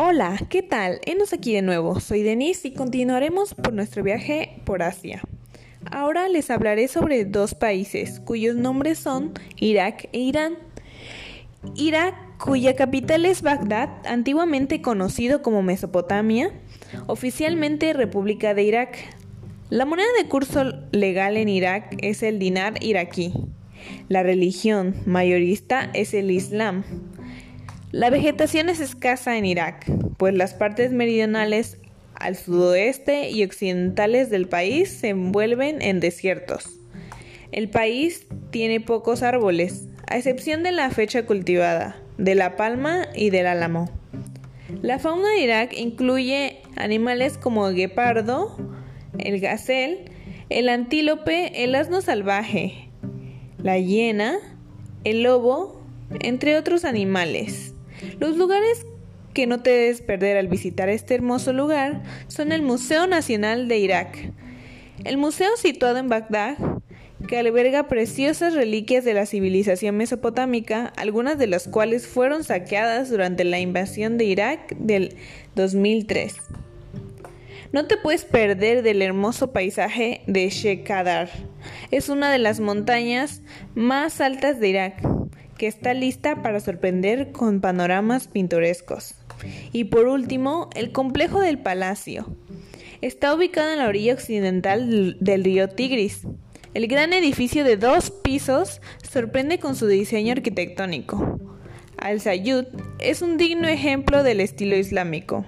Hola, ¿qué tal? Enos aquí de nuevo. Soy Denise y continuaremos por nuestro viaje por Asia. Ahora les hablaré sobre dos países cuyos nombres son Irak e Irán. Irak, cuya capital es Bagdad, antiguamente conocido como Mesopotamia, oficialmente República de Irak. La moneda de curso legal en Irak es el dinar iraquí. La religión mayorista es el Islam. La vegetación es escasa en Irak, pues las partes meridionales al sudoeste y occidentales del país se envuelven en desiertos. El país tiene pocos árboles, a excepción de la fecha cultivada, de la palma y del álamo. La fauna de Irak incluye animales como el guepardo, el gacel, el antílope, el asno salvaje, la hiena, el lobo, entre otros animales. Los lugares que no te debes perder al visitar este hermoso lugar son el Museo Nacional de Irak. El museo situado en Bagdad, que alberga preciosas reliquias de la civilización mesopotámica, algunas de las cuales fueron saqueadas durante la invasión de Irak del 2003. No te puedes perder del hermoso paisaje de Shekhadar. Es una de las montañas más altas de Irak que está lista para sorprender con panoramas pintorescos. Y por último, el complejo del palacio. Está ubicado en la orilla occidental del río Tigris. El gran edificio de dos pisos sorprende con su diseño arquitectónico. Al-Sayud es un digno ejemplo del estilo islámico.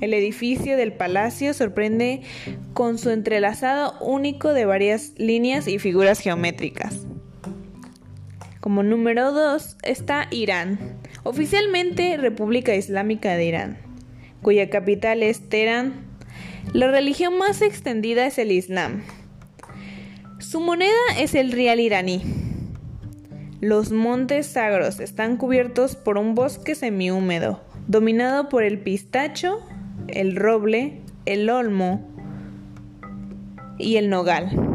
El edificio del palacio sorprende con su entrelazado único de varias líneas y figuras geométricas. Como número 2 está Irán, oficialmente República Islámica de Irán, cuya capital es Teherán. La religión más extendida es el Islam. Su moneda es el rial iraní. Los montes sagros están cubiertos por un bosque semihúmedo, dominado por el pistacho, el roble, el olmo y el nogal.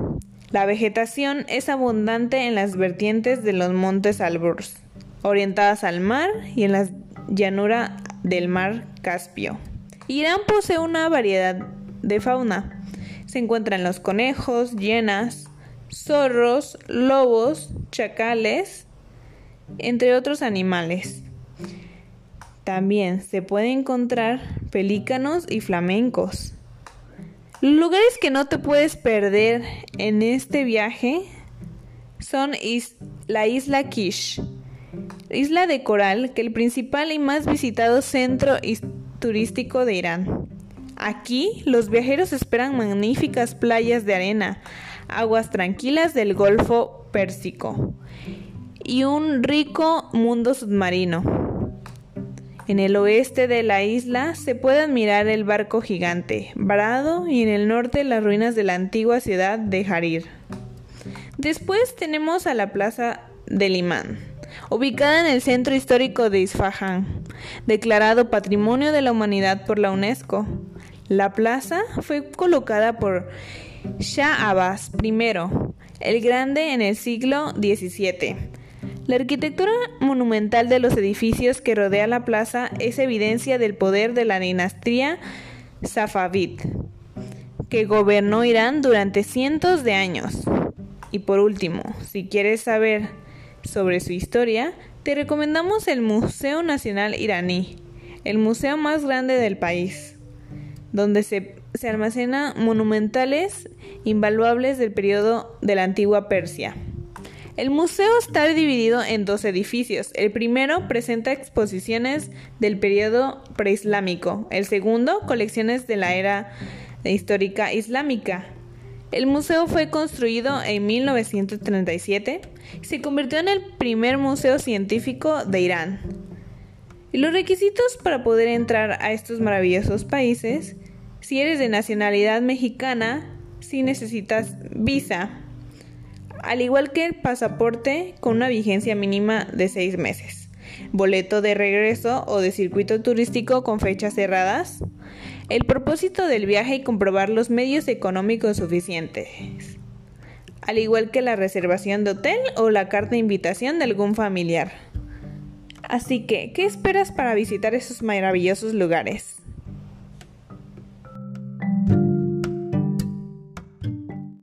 La vegetación es abundante en las vertientes de los montes Alborz, orientadas al mar y en la llanura del mar Caspio. Irán posee una variedad de fauna. Se encuentran los conejos, hienas, zorros, lobos, chacales, entre otros animales. También se pueden encontrar pelícanos y flamencos. Lugares que no te puedes perder en este viaje son la isla Kish, isla de coral, que es el principal y más visitado centro turístico de Irán. Aquí los viajeros esperan magníficas playas de arena, aguas tranquilas del Golfo Pérsico y un rico mundo submarino. En el oeste de la isla se puede admirar el barco gigante, varado, y en el norte las ruinas de la antigua ciudad de Harir. Después tenemos a la plaza del imán, ubicada en el centro histórico de Isfahan, declarado Patrimonio de la Humanidad por la UNESCO. La plaza fue colocada por Shah Abbas I, el Grande en el siglo XVII la arquitectura monumental de los edificios que rodea la plaza es evidencia del poder de la dinastía Safavid, que gobernó Irán durante cientos de años. Y por último, si quieres saber sobre su historia, te recomendamos el Museo Nacional Iraní, el museo más grande del país, donde se, se almacenan monumentales invaluables del periodo de la antigua Persia. El museo está dividido en dos edificios. El primero presenta exposiciones del periodo preislámico. El segundo, colecciones de la era histórica islámica. El museo fue construido en 1937 y se convirtió en el primer museo científico de Irán. Y los requisitos para poder entrar a estos maravillosos países, si eres de nacionalidad mexicana, si necesitas visa al igual que el pasaporte con una vigencia mínima de seis meses, boleto de regreso o de circuito turístico con fechas cerradas, el propósito del viaje y comprobar los medios económicos suficientes, al igual que la reservación de hotel o la carta de invitación de algún familiar. Así que, ¿qué esperas para visitar esos maravillosos lugares?